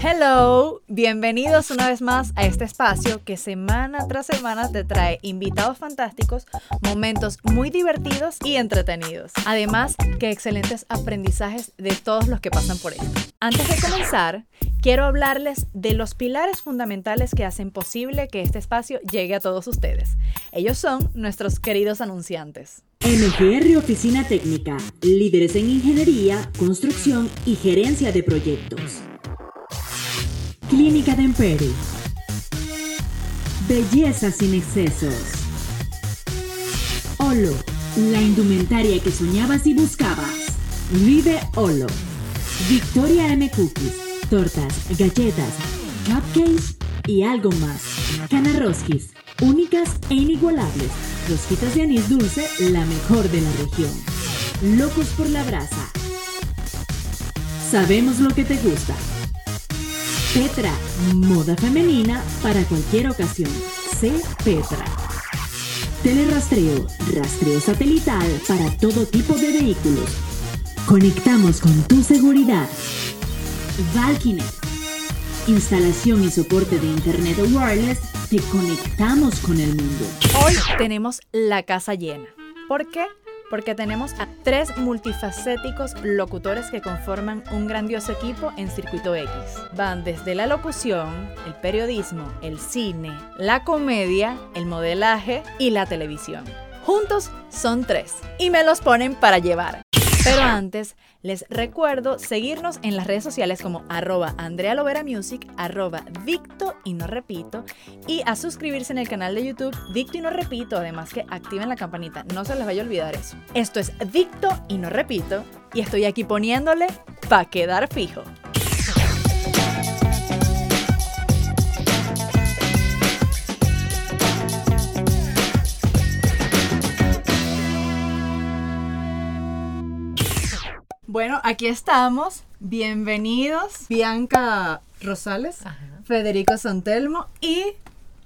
Hello, bienvenidos una vez más a este espacio que semana tras semana te trae invitados fantásticos, momentos muy divertidos y entretenidos. Además, que excelentes aprendizajes de todos los que pasan por esto. Antes de comenzar, quiero hablarles de los pilares fundamentales que hacen posible que este espacio llegue a todos ustedes. Ellos son nuestros queridos anunciantes. MGR Oficina Técnica, líderes en ingeniería, construcción y gerencia de proyectos. Clínica de Emperi. Belleza sin excesos. Olo, la indumentaria que soñabas y buscabas. Vive Olo. Victoria M Cookies, tortas, galletas, cupcakes y algo más. Canarroskis, únicas e inigualables. Rosquitas de anís dulce, la mejor de la región. Locos por la brasa. Sabemos lo que te gusta. Petra, moda femenina para cualquier ocasión. Sé Petra. Telerastreo, rastreo satelital para todo tipo de vehículos. Conectamos con tu seguridad. Valkynet. Instalación y soporte de Internet wireless. Te conectamos con el mundo. Hoy tenemos la casa llena. ¿Por qué? Porque tenemos a tres multifacéticos locutores que conforman un grandioso equipo en Circuito X. Van desde la locución, el periodismo, el cine, la comedia, el modelaje y la televisión. Juntos son tres y me los ponen para llevar. Pero antes, les recuerdo seguirnos en las redes sociales como arroba Andrea Lovera Music, arroba Dicto y no repito, y a suscribirse en el canal de YouTube Dicto y no repito, además que activen la campanita, no se les vaya a olvidar eso. Esto es Dicto y no repito, y estoy aquí poniéndole pa' quedar fijo. Bueno, aquí estamos. Bienvenidos. Bianca Rosales, Federico Santelmo y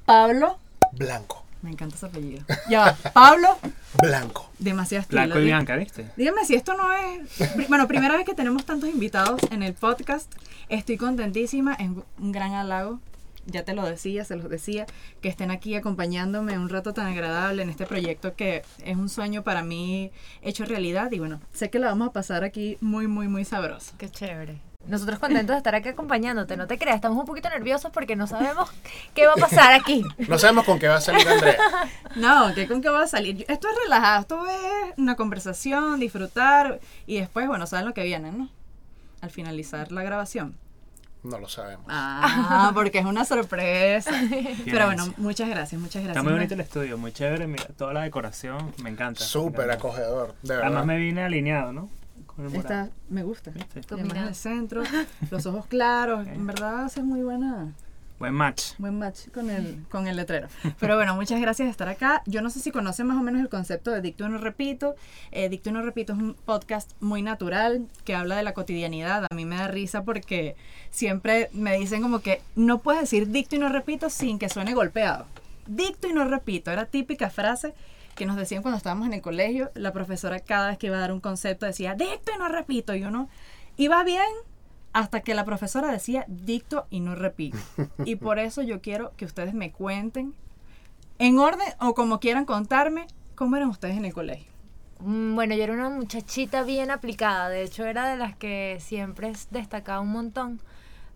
Pablo. Blanco. Me encanta ese apellido. Ya va. Pablo, Blanco. demasiado estilo. Blanco y Bianca, ¿viste? Dígame si esto no es. Bueno, primera vez que tenemos tantos invitados en el podcast. Estoy contentísima. Es un gran halago. Ya te lo decía, se los decía, que estén aquí acompañándome un rato tan agradable en este proyecto que es un sueño para mí hecho realidad. Y bueno, sé que la vamos a pasar aquí muy, muy, muy sabroso. Qué chévere. Nosotros contentos de estar aquí acompañándote, no te creas, estamos un poquito nerviosos porque no sabemos qué va a pasar aquí. No sabemos con qué va a salir Andrea. No, que con qué va a salir. Esto es relajado, esto es una conversación, disfrutar y después, bueno, saben lo que viene, ¿no? Al finalizar la grabación. No lo sabemos. Ah, porque es una sorpresa. Pero bueno, muchas gracias, muchas gracias. Está muy bonito el estudio, muy chévere, mira, toda la decoración, me encanta. Súper acogedor, de verdad. Además me vine alineado, ¿no? El. Esta, me gusta. ¿Viste? Del centro, los ojos claros, en verdad hace muy buena, Buen match. buen match con el, con el letrero. Pero bueno, muchas gracias de estar acá. Yo no sé si conocen más o menos el concepto de Dicto y no repito. Eh, Dicto y no repito es un podcast muy natural que habla de la cotidianidad. A mí me da risa porque siempre me dicen como que no puedes decir dicto y no repito sin que suene golpeado. Dicto y no repito, era típica frase que nos decían cuando estábamos en el colegio. La profesora cada vez que iba a dar un concepto decía dicto y no repito. Y uno iba bien hasta que la profesora decía dicto y no repito. Y por eso yo quiero que ustedes me cuenten, en orden o como quieran contarme, cómo eran ustedes en el colegio. Mm, Bueno, yo era una muchachita bien aplicada, de hecho era de las que siempre destacaba un montón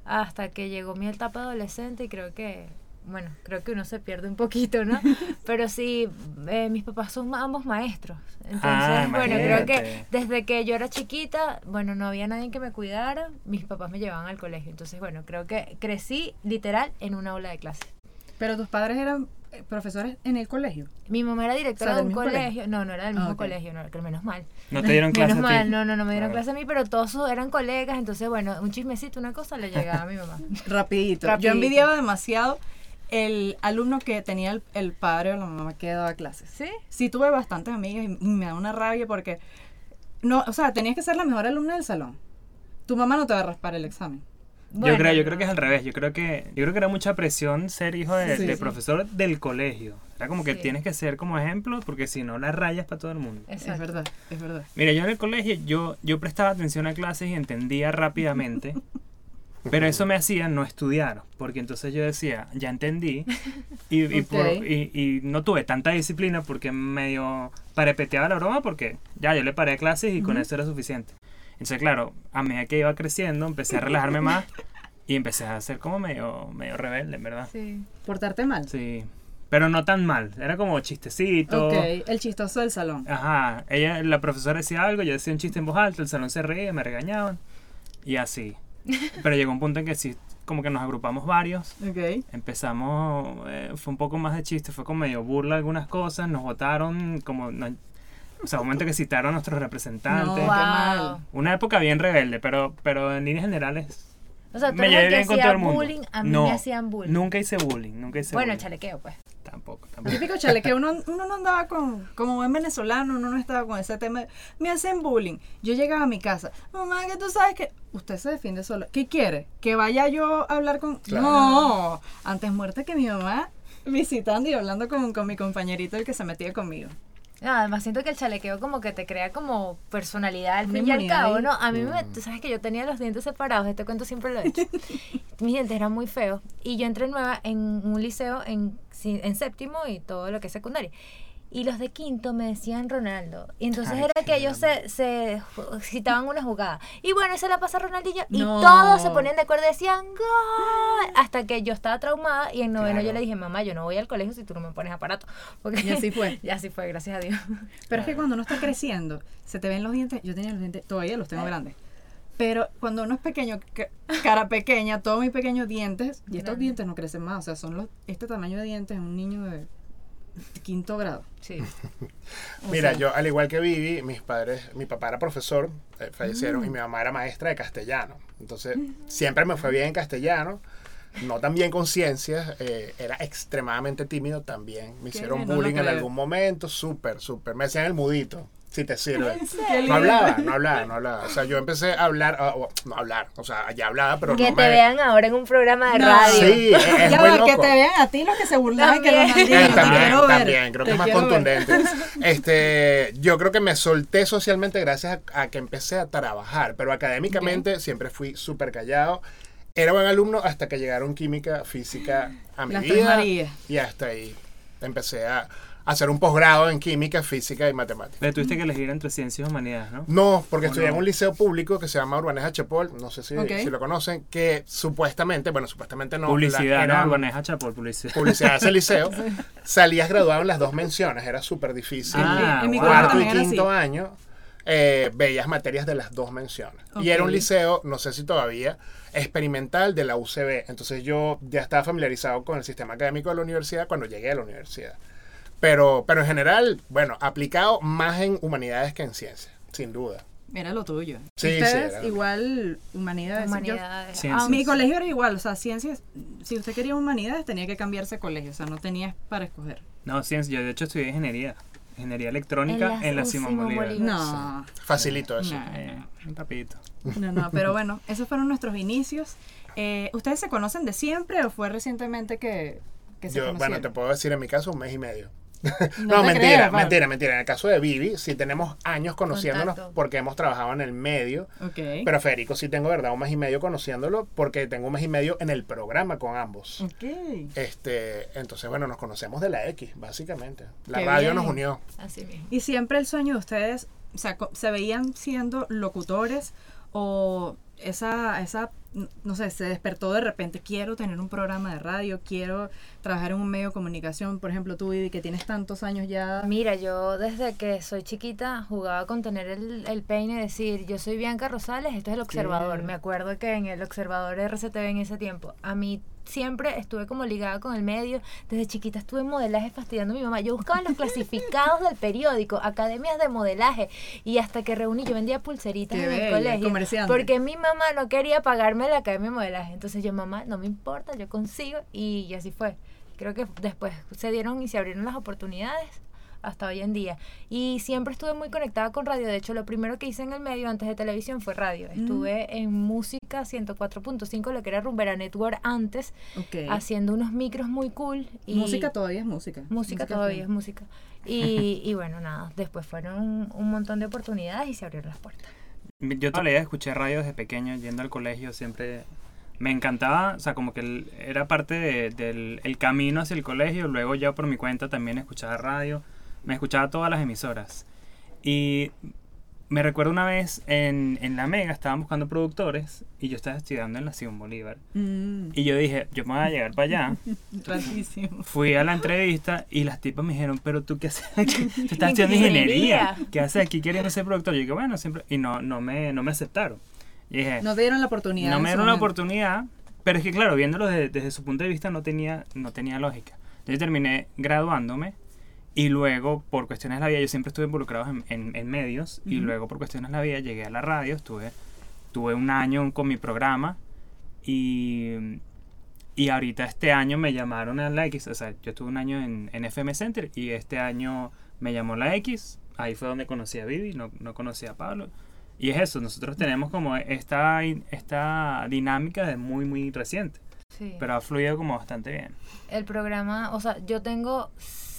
hasta que llegó mi etapa adolescente y creo que, bueno, creo que uno se pierde un poquito, ¿no? Pero sí, eh, mis papás son ambos maestros, entonces, Ah, bueno, creo que desde que yo era chiquita, bueno, no había nadie que me cuidara, mis papás me llevaban al colegio, entonces, bueno, creo que crecí literal en una aula de clase. Pero tus padres eran eh, profesores en el colegio. Mi mamá era directora O sea, de del un colegio. colegio. No, no era del Ah, mismo ok. colegio, no, que menos mal. No te dieron clase Menos a ti. mal, no, no, no me dieron Claro. clase a mí, pero todos eran colegas, entonces bueno, un chismecito, una cosa le llegaba a mi mamá. Rapidito. Rapidito. Yo envidiaba demasiado el alumno que tenía el, el padre o la mamá que daba clases. ¿Sí? Sí, tuve bastantes amigas y me da una rabia porque, no, o sea, tenías que ser la mejor alumna del salón. Tu mamá no te va a raspar el examen. yo creo, yo creo que es al revés. Yo creo que, yo creo que era mucha presión ser hijo de, Sí, de sí. profesor del colegio. Era como que Sí. tienes que ser como ejemplo, porque si no la rayas para todo el mundo. Es Exacto. verdad, es verdad. Mira, yo en el colegio, yo, yo prestaba atención a clases y entendía rápidamente. Pero eso me hacía no estudiar, porque entonces yo decía, ya entendí, y, y, por- Ok. y- y no tuve tanta disciplina porque medio parepeteaba la broma, porque ya yo le paré clases y con eso era suficiente. Entonces, claro, a medida que iba creciendo, empecé a relajarme más y empecé a ser como medio, medio rebelde, en verdad. Sí. Portarte mal. Sí, pero no tan mal, era como chistecito. Ok, el chistoso del salón. Ajá, ella, la profesora decía algo, yo decía un chiste en voz alta, el salón se reía, me regañaban y así. Pero llegó un punto en que sí, como que nos agrupamos varios, Ok. empezamos, eh, fue un poco más de chiste, fue como medio burla algunas cosas, nos votaron, como, no- o sea, un momento que citaron a nuestros representantes. No, qué Wow. mal. Una época bien rebelde, pero, pero en líneas generales O sea, tú me llevé bien con todo el mundo. bullying, a mí no, me hacían bullying. Nunca hice bullying, nunca hice bueno, bullying. chalequeo, pues. Tampoco, tampoco. Típico chale, que uno, uno no andaba con, como buen venezolano, uno no estaba con ese tema de, me hacen bullying. Yo llegaba a mi casa, mamá, que tú sabes que usted se defiende solo. ¿Qué quiere? ¿Que vaya yo a hablar con...? Claro. No, antes muerta que mi mamá visitando y hablando con, con mi compañerito el que se metía conmigo. No, además siento que el chalequeo como que te crea como personalidad al fin y al cabo. ¿no? A mí me, tú sabes que yo tenía los dientes separados, este cuento siempre lo he hecho. Mis dientes eran muy feos y yo entré nueva en un liceo en, en séptimo y todo lo que es secundaria. Y los de quinto me decían Ronaldo. Y entonces Ay, era que ellos se, se citaban una jugada. Y bueno, y se la pasa Ronaldinho. Y No. todos se ponían de acuerdo y decían ¡Gol! Hasta que yo estaba traumada y en noveno yo le dije, mamá, yo no voy al colegio si tú no me pones aparato. Porque Y así fue. y así fue, gracias a Dios. Pero es que cuando uno está creciendo, se te ven los dientes. Yo tenía los dientes, todavía los tengo grandes. Pero cuando uno es pequeño, ca- cara pequeña, todos mis pequeños dientes, y estos Grande. dientes no crecen más, o sea, son los, este tamaño de dientes en un niño de quinto grado. Sí. Mira, sea, yo al igual que Vivi, mis padres, mi papá era profesor, eh, fallecieron, Mm. y mi mamá era maestra de castellano. Entonces, siempre me fue bien en castellano, no tan bien con ciencias, eh, era extremadamente tímido también. Me hicieron no bullying en algún momento, súper, súper. Me decían el mudito, si te sirve. No hablaba, no hablaba, no hablaba. O sea, yo empecé a hablar, ah, o- no a hablar, o sea, ya hablaba, pero que no te me... vean ahora en un programa de No. radio. Sí, es, es Ya muy va, que te vean a ti los que se burlaban que También. Ronaldinho, Eh, también, también, creo que es más ver. contundente. Este, yo creo que me solté socialmente gracias a, a que empecé a trabajar, pero académicamente siempre fui súper callado. Era buen alumno hasta que llegaron química, física a mi Las tres vida. Marías. Y hasta ahí empecé a hacer un posgrado en química, física y matemáticas. Le tuviste que elegir entre ciencias y humanidades, ¿no? No, porque ¿O estudié en un liceo público que se llama Urbaneja Chepol, no sé si, lo conocen, que supuestamente, bueno, supuestamente no. publicidad, la- era- ¿no? Urbaneja Chapol, publicidad. publicidad de ese liceo, salías graduado en las dos menciones, era súper difícil. Ah, en mi Cuarto y quinto así. año, eh, veías materias de las dos menciones. Y era un liceo, no sé si todavía, experimental de la UCB. Entonces yo ya estaba familiarizado con el sistema académico de la universidad cuando llegué a la universidad. Pero, pero en general, bueno, aplicado más en humanidades que en ciencias, sin duda. Era lo tuyo. Sí, Ustedes era. igual humanidades. Ciencias. Ah, mi colegio era igual, o sea, ciencias, si usted quería humanidades tenía que cambiarse de colegio, o sea, no tenías para escoger. No, ciencia. Yo de hecho estudié ingeniería. Ingeniería electrónica En la en la, Simón Bolívar. Bolívar. No, Facilito eso. no, Eh, un rapidito. no, no, pero bueno, esos fueron nuestros inicios. Eh, ¿Ustedes se conocen de siempre o fue recientemente que, que se Yo, bueno, conocieron? te puedo decir en mi caso un mes y medio. No No, mentira, mentira, mentira. En el caso de Vivi, sí tenemos años conociéndonos Contacto. porque hemos trabajado en el medio. Ok. Pero Federico sí tengo, ¿verdad? Un mes y medio conociéndolo porque tengo un mes y medio en el programa con ambos. ok. Este, entonces, bueno, nos conocemos de la X, básicamente. La Qué radio bien. nos unió. Así mismo. ¿Y siempre el sueño de ustedes, o sea, se veían siendo locutores o esa, esa, no sé, se despertó de repente, quiero tener un programa de radio, quiero trabajar en un medio de comunicación, por ejemplo, tú, Vivi, que tienes tantos años ya. Mira, yo desde que soy chiquita jugaba con tener el, el peine y decir, yo soy Bianca Rosales, esto es el observador. Me acuerdo que en el observador RCTV en ese tiempo, a mí siempre estuve como ligada con el medio. Desde chiquita estuve en modelaje fastidiando a mi mamá. Yo buscaba en los clasificados del periódico, academias de modelaje, y hasta que reuní, yo vendía pulseritas Qué en el colegio. comerciante. Porque mi mamá no quería pagarme la academia de modelaje. Entonces yo, mamá, no me importa, yo consigo, y, y así fue. Creo que después se dieron y se abrieron las oportunidades hasta hoy en día. Y siempre estuve muy conectada con radio. De hecho, lo primero que hice en el medio antes de televisión fue radio. Mm. Estuve en música 104.5, lo que era Rumbera Network antes, haciendo unos micros muy cool. Y música todavía es música. Música todavía es música. Y, y bueno, nada, después fueron un, un montón de oportunidades y se abrieron las puertas. Yo toda la vida escuché radio desde pequeño, yendo al colegio, siempre me encantaba, o sea, como que el- era parte de- del el camino hacia el colegio, luego ya por mi cuenta también escuchaba radio, me escuchaba todas las emisoras. Y me recuerdo una vez en, en La Mega, estaban buscando productores y yo estaba estudiando en la Simón Bolívar. Mm, Y yo dije, yo me voy a llegar para allá. rarísimo. Fui a la entrevista y las tipas me dijeron, pero tú qué haces aquí? Tú estás estudiando Ingeniería. ¿Qué haces aquí queriendo ser productor? Yo dije, bueno, siempre... Y no, no, me, no me aceptaron. Y dije, No dieron la oportunidad. no me dieron la oportunidad, pero es que claro, viéndolo desde, desde su punto de vista no tenía, no tenía lógica. Entonces terminé graduándome y luego por cuestiones de la vida, yo siempre estuve involucrado en, en- en medios y Ujú. luego por cuestiones de la vida llegué a la radio, estuve, tuve un año con mi programa y, y ahorita este año me llamaron a la X, o sea, yo estuve un año en, en FM Center y este año me llamó la X, ahí fue donde conocí a Vivi, no, no conocí a Pablo. Y es eso, nosotros tenemos como esta, esta dinámica de muy, muy reciente, Sí. pero ha fluido como bastante bien. El programa, o sea, yo tengo,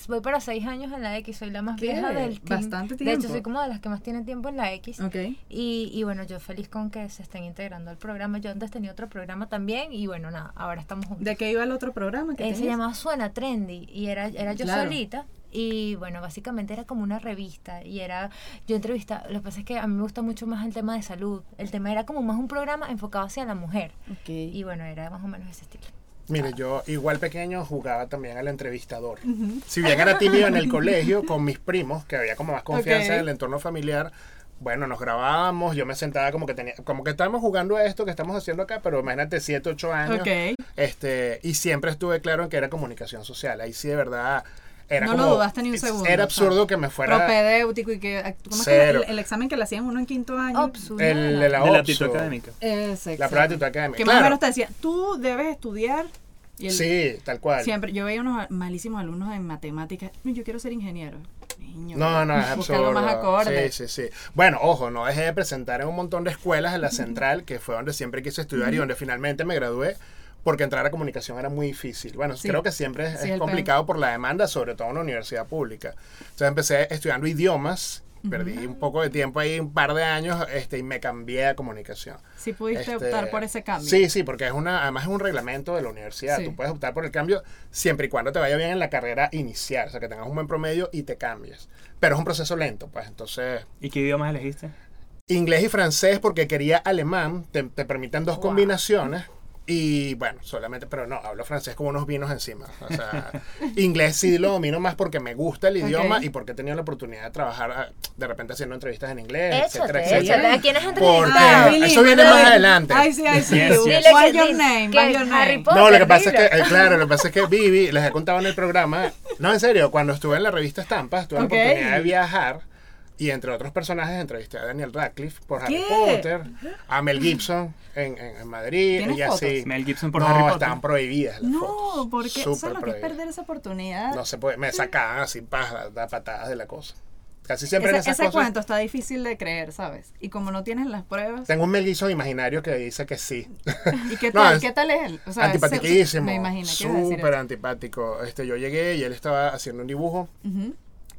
voy para seis años en la X, soy la más ¿Qué? vieja del team. Bastante De hecho, tiempo. soy como de las que más tienen tiempo en la X. Ok. Y, y bueno, yo feliz con que se estén integrando al programa. Yo antes tenía otro programa también y bueno, nada, ahora estamos juntos. ¿De qué iba el otro programa que Eh, se llamaba Suena Trendy y era, era yo Claro. solita. Y bueno, básicamente era como una revista y era, yo entrevista, lo que pasa es que a mí me gusta mucho más el tema de salud. El tema era como más un programa enfocado hacia la mujer. Ok. Y bueno, era más o menos ese estilo. Mire, yo igual pequeño jugaba también al entrevistador. Si bien era tímido en el colegio con mis primos, que había como más confianza en el entorno familiar, bueno, nos grabábamos, yo me sentaba como que tenía, como que estábamos jugando a esto que estamos haciendo acá, pero imagínate 7, 8 años. Ok. Este, y siempre estuve claro en que era comunicación social. Ahí sí de verdad era No como, lo dudaste ni un segundo, Era o sea, absurdo que me fuera Propedéutico y que. ¿Cómo es que el, el examen que le hacían uno en quinto año? El de la, de la aptitud académica. Ese, La exacto. prueba de actitud académica. Que más o menos te decía, tú debes estudiar. Y el- Sí, tal cual. Siempre, yo veía unos malísimos alumnos en matemáticas. "No, Yo quiero ser ingeniero. Niño, No, no, es absurdo. más acorde. Sí, sí, sí. Bueno, ojo, no dejé de presentar en un montón de escuelas en la central, que fue donde siempre quise estudiar y donde finalmente me gradué, porque entrar a comunicación era muy difícil. Bueno, Sí. creo que siempre es, Sí, es complicado por la demanda, sobre todo en una universidad pública. Entonces empecé estudiando idiomas, perdí un poco de tiempo ahí, un par de años, este, y me cambié a comunicación. Si pudiste Este, optar por ese cambio. Sí, sí, porque es una, además es un reglamento de la universidad. Sí. Tú puedes optar por el cambio siempre y cuando te vaya bien en la carrera inicial, o sea, que tengas un buen promedio y te cambies. Pero es un proceso lento, pues. Entonces, ¿Y qué idiomas elegiste? inglés y francés porque quería alemán, te, te permiten dos Wow. combinaciones. Y bueno, solamente, pero no, hablo francés como unos vinos encima. O sea, inglés sí lo domino más porque me gusta el idioma y porque he tenido la oportunidad de trabajar ah, de repente haciendo entrevistas en inglés, etcétera, Échate, etcétera. échate. ¿A quién has Porque entrevistado? Billy, eso viene más adelante. Ay, sí, ay, sí. Yes, yes. Dile What's que- your name? What's your No, lo que pasa es que, eh, claro, lo que pasa es que Vivi, les he contado en el programa, no, en serio, cuando estuve en la revista Estampas, tuve la oportunidad de viajar y entre otros personajes entrevisté a Daniel Radcliffe por Harry ¿Qué? Potter, a Mel Gibson en, en- en Madrid ¿Tienes y así. fotos? Mel Gibson por no, Harry Potter. estaban prohibidas las No, fotos. porque Súper ¿sabes lo que es perder esa oportunidad? No se puede, me sacaban así paja, da patadas de la cosa. Casi siempre en ese esas ese cosas. cuento está difícil de creer, ¿sabes? Y como no tienes las pruebas. Tengo un Mel Gibson imaginario que dice que sí. ¿Y qué No, tal, es qué tal es él? O sea, es- Antipatiquísimo. Me imagino Súper eso. antipático. Este, yo llegué y él estaba haciendo un dibujo. Ujú.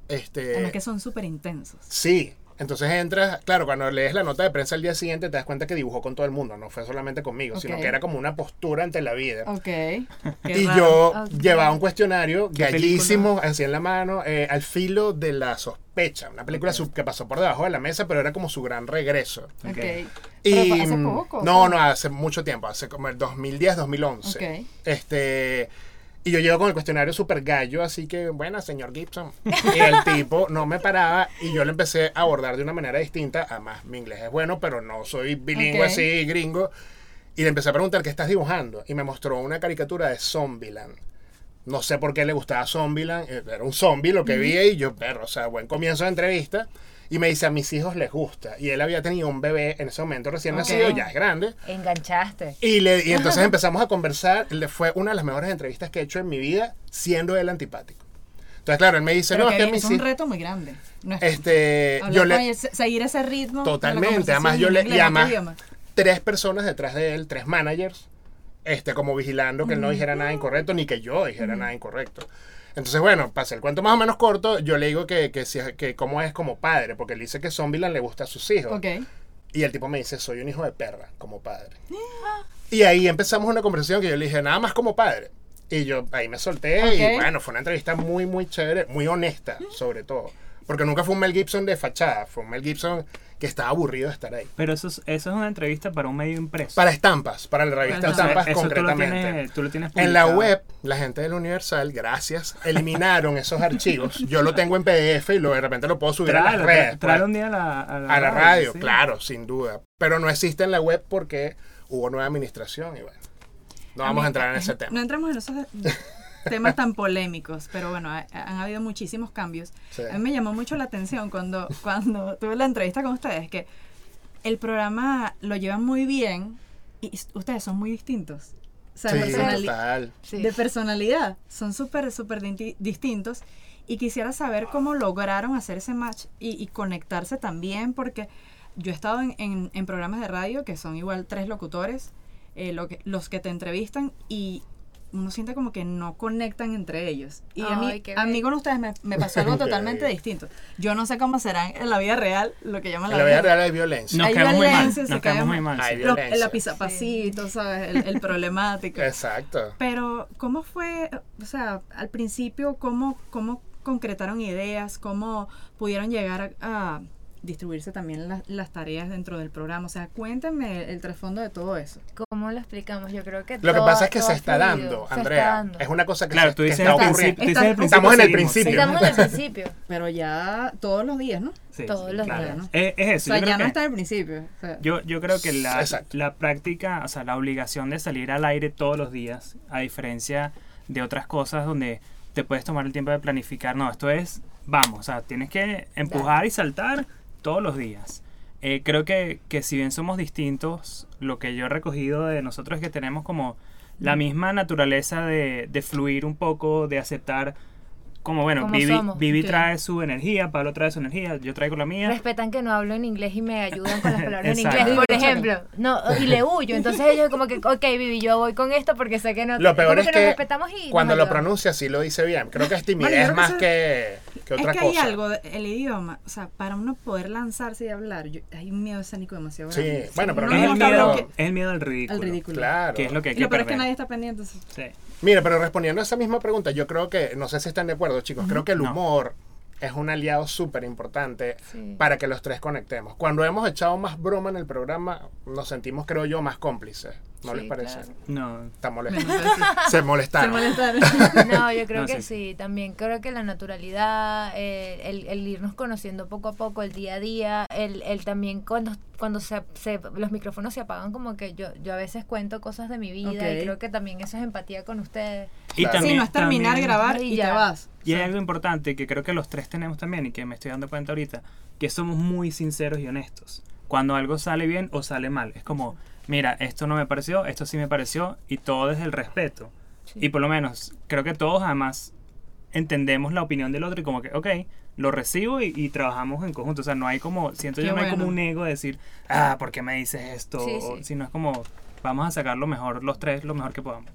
Este, Además que son súper intensos. Sí. Entonces entras, claro, cuando lees la nota de prensa al día siguiente te das cuenta que dibujó con todo el mundo, no fue solamente conmigo, sino que era como una postura ante la vida. Ok. Qué y raro. yo llevaba un cuestionario ¿Qué gallísimo, así en la mano, eh, al filo de la sospecha. Una película que pasó por debajo de la mesa, pero era como su gran regreso. Ok. Y, Pero hace mm, poco, No, no, hace mucho tiempo, hace como el 2010, 2011. Ok. Este. Y yo llego con el cuestionario super gallo, así que, bueno, señor Gibson. Y el tipo no me paraba y yo le empecé a abordar de una manera distinta. Además, mi inglés es bueno, pero no soy bilingüe así, gringo. Y le empecé a preguntar qué estás dibujando. Y me mostró una caricatura de Zombieland. No sé por qué le gustaba Zombieland. eh, Era un zombie lo que vi y yo, perro, o sea, buen comienzo de entrevista. Y me dice, a mis hijos les gusta. Y él había tenido un bebé en ese momento recién Ok. nacido, ya es grande. Enganchaste. Y, le, y entonces empezamos a conversar. Le fue una de las mejores entrevistas que he hecho en mi vida, siendo él antipático. Entonces, claro, él me dice, Pero no, que es que mis es un reto muy grande. No es- Este, yo le, ese- seguir ese ritmo. Totalmente. Además, yo le. Y además, tres personas detrás de él, tres managers, este, como vigilando que él no dijera nada incorrecto, ni que yo dijera nada incorrecto. Entonces, bueno, pasé el cuento más o menos corto. Yo le digo que, que, si- que cómo es como padre, porque él dice que Zombieland le gusta a sus hijos. Ok. Y el tipo me dice, soy un hijo de perra como padre. Y ahí empezamos una conversación que yo le dije, nada más como padre. Y yo ahí me solté y bueno, fue una entrevista muy, muy chévere, muy honesta, sobre todo. Porque nunca fue un Mel Gibson de fachada, fue un Mel Gibson que estaba aburrido de estar ahí. Pero eso es, eso es una entrevista para un medio impreso. Para estampas, para la revista Estampas Eso tú lo concretamente. tienes, tú lo tienes En la web, la gente del Universal, gracias, eliminaron esos archivos. Yo lo tengo en PDF y lo, de repente lo puedo subir a las redes. pues, un día a la, a la a la radio, sí. claro, sin duda. Pero no existe en la web porque hubo nueva administración y bueno. No vamos a entrar en ese No tema. entramos en esos temas tan polémicos, pero bueno, ha- han habido muchísimos cambios. Sí. A mí me llamó mucho la atención cuando, cuando tuve la entrevista con ustedes, que el programa lo llevan muy bien y ustedes son muy distintos. O sea, Sí, personali- total. De personalidad, son súper, súper distintos. Y quisiera saber cómo lograron hacer ese match y, y conectarse también, porque yo he estado en, en- en programas de radio que son igual tres locutores, eh, lo que, los que te entrevistan, y uno siente como que no conectan entre ellos. Y a, mí, a mí con ustedes me, me pasó algo totalmente distinto. Yo no sé cómo serán en la vida real, lo que llaman En la vida real hay violencia. Nos Hay quedamos muy mal. violencia, se Nos quedamos cae muy mal. Hay sí. Violencia. la pisapacito, ¿sabes? El, el problemático. Exacto. Pero, ¿cómo fue, o sea, al principio, cómo, cómo concretaron ideas, cómo pudieron llegar a, a distribuirse también las- las tareas dentro del programa? O sea, cuéntenme el trasfondo de todo eso. ¿Cómo lo explicamos? Yo creo que Lo que pasa es que se está fluido, dando, se está Andrea. dando. Es una cosa que, Claro, se- tú que dices está el principio. ocurriendo. tú dices el Estamos principio, en el principio. Estamos en el principio. Pero ya todos los días, ¿no? Sí, Todos sí, los claro. días. ¿no? Es, es O eso. sea, yo creo ya no que- está al principio. o sea, Yo, yo creo que la, la práctica, o sea, la obligación de salir al aire todos los días, a diferencia de otras cosas donde te puedes tomar el tiempo de planificar, no, esto es, vamos, o sea, tienes que empujar y saltar todos los días. Eh, creo que, que si bien somos distintos, lo que yo he recogido de nosotros es que tenemos como la misma naturaleza de, de fluir un poco, de aceptar como, bueno, Como Vivi, somos. Vivi Ok. trae su energía, Pablo trae su energía, yo traigo la mía. Respetan que no hablo en inglés y me ayudan con las palabras en inglés, por ejemplo. No, y le huyo. Entonces ellos como que, ok, Vivi, yo voy con esto porque sé que no... Lo peor como es nos que respetamos y nos cuando lo pronuncia sí lo dice bien. Creo que es Bueno, timidez que más que, que otra es que cosa. hay algo, el idioma, o sea, para uno poder lanzarse y hablar, yo- hay un miedo escénico demasiado Sí, grande. bueno, pero Uno no es, es el miedo, bloque- es el miedo al ridículo. al ridículo. Claro. Que es lo que hay Y que peor es que nadie está pendiente. sí. Mira, pero respondiendo a esa misma pregunta, yo creo que, no sé si están de acuerdo, chicos, creo que el No. humor es un aliado súper importante Sí. para que los tres conectemos. Cuando hemos echado más broma en el programa, nos sentimos, creo yo, más cómplices. ¿No Sí, les parece? claro. No, Está sí. Se molestaron. No, yo creo No, que sí. sí. También creo que la naturalidad, eh, el, el irnos conociendo poco a poco, el día a día, el, el también cuando, cuando se, se- los micrófonos se apagan, como que yo, yo a veces cuento cosas de mi vida y creo que también eso es empatía con ustedes. Y Claro. sí, no es terminar, también- grabar Y y, ya. te vas. Y hay algo importante que creo que los tres tenemos también y que me estoy dando cuenta ahorita, que somos muy sinceros y honestos. Cuando algo sale bien o sale mal, es como, mira, esto no me pareció, esto sí me pareció y todo desde el respeto. Sí. Y por lo menos, creo que todos además entendemos la opinión del otro y como que, ok, lo recibo y, y trabajamos en conjunto. O sea, no hay como, siento Qué yo, no hay como un ego de decir, ah, ¿por qué me dices esto? Sí, sí. Sino es como, vamos a sacar lo mejor, los tres, lo mejor que podamos.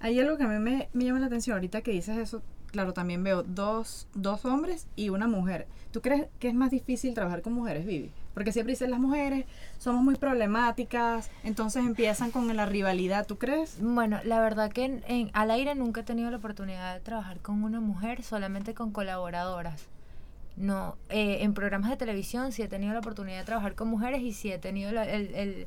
Hay algo que a mí me, me llama la atención ahorita que dices eso. Claro, también veo dos, dos hombres y una mujer. ¿Tú crees que es más difícil trabajar con mujeres, Vivi? Porque siempre dicen las mujeres somos muy problemáticas, entonces empiezan con la rivalidad. ¿Tú crees? Bueno, la verdad que en, en- al aire nunca he tenido la oportunidad de trabajar con una mujer, solamente con colaboradoras. No, eh, en programas de televisión sí he tenido la oportunidad de trabajar con mujeres y sí he tenido la- el, el-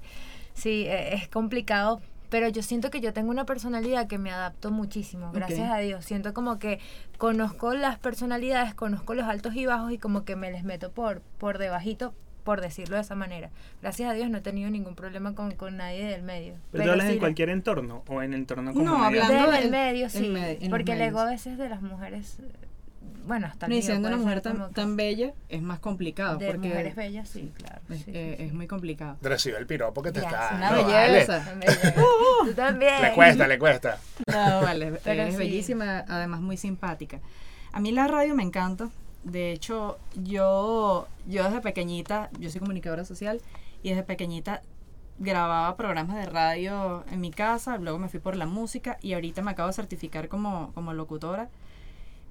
sí eh, es complicado, pero yo siento que yo tengo una personalidad que me adapto muchísimo, gracias a Dios. Siento como que conozco las personalidades, conozco los altos y bajos y como que me les meto por por debajito por decirlo de esa manera. Gracias a Dios no he tenido ningún problema con, con nadie del medio. Pero, tú hablas sí en cualquier entorno o en entorno como No, medio- hablando del del- medio, en sí. me- en los porque el ego a veces de las mujeres, bueno, hasta el No, y siendo una mujer tan, tan bella es más complicado. de porque mujeres bellas, sí, claro. es, sí, eh, sí. es muy complicado. Recibe el piropo que te está Una dando, belleza. También. Tú también. vale. Le cuesta, le cuesta. No, vale, Pero eres sí. bellísima, además muy simpática. A mí la radio me encanta. De hecho, yo, yo desde pequeñita, yo soy comunicadora social y desde pequeñita grababa programas de radio en mi casa, luego me fui por la música y ahorita me acabo de certificar como, como locutora.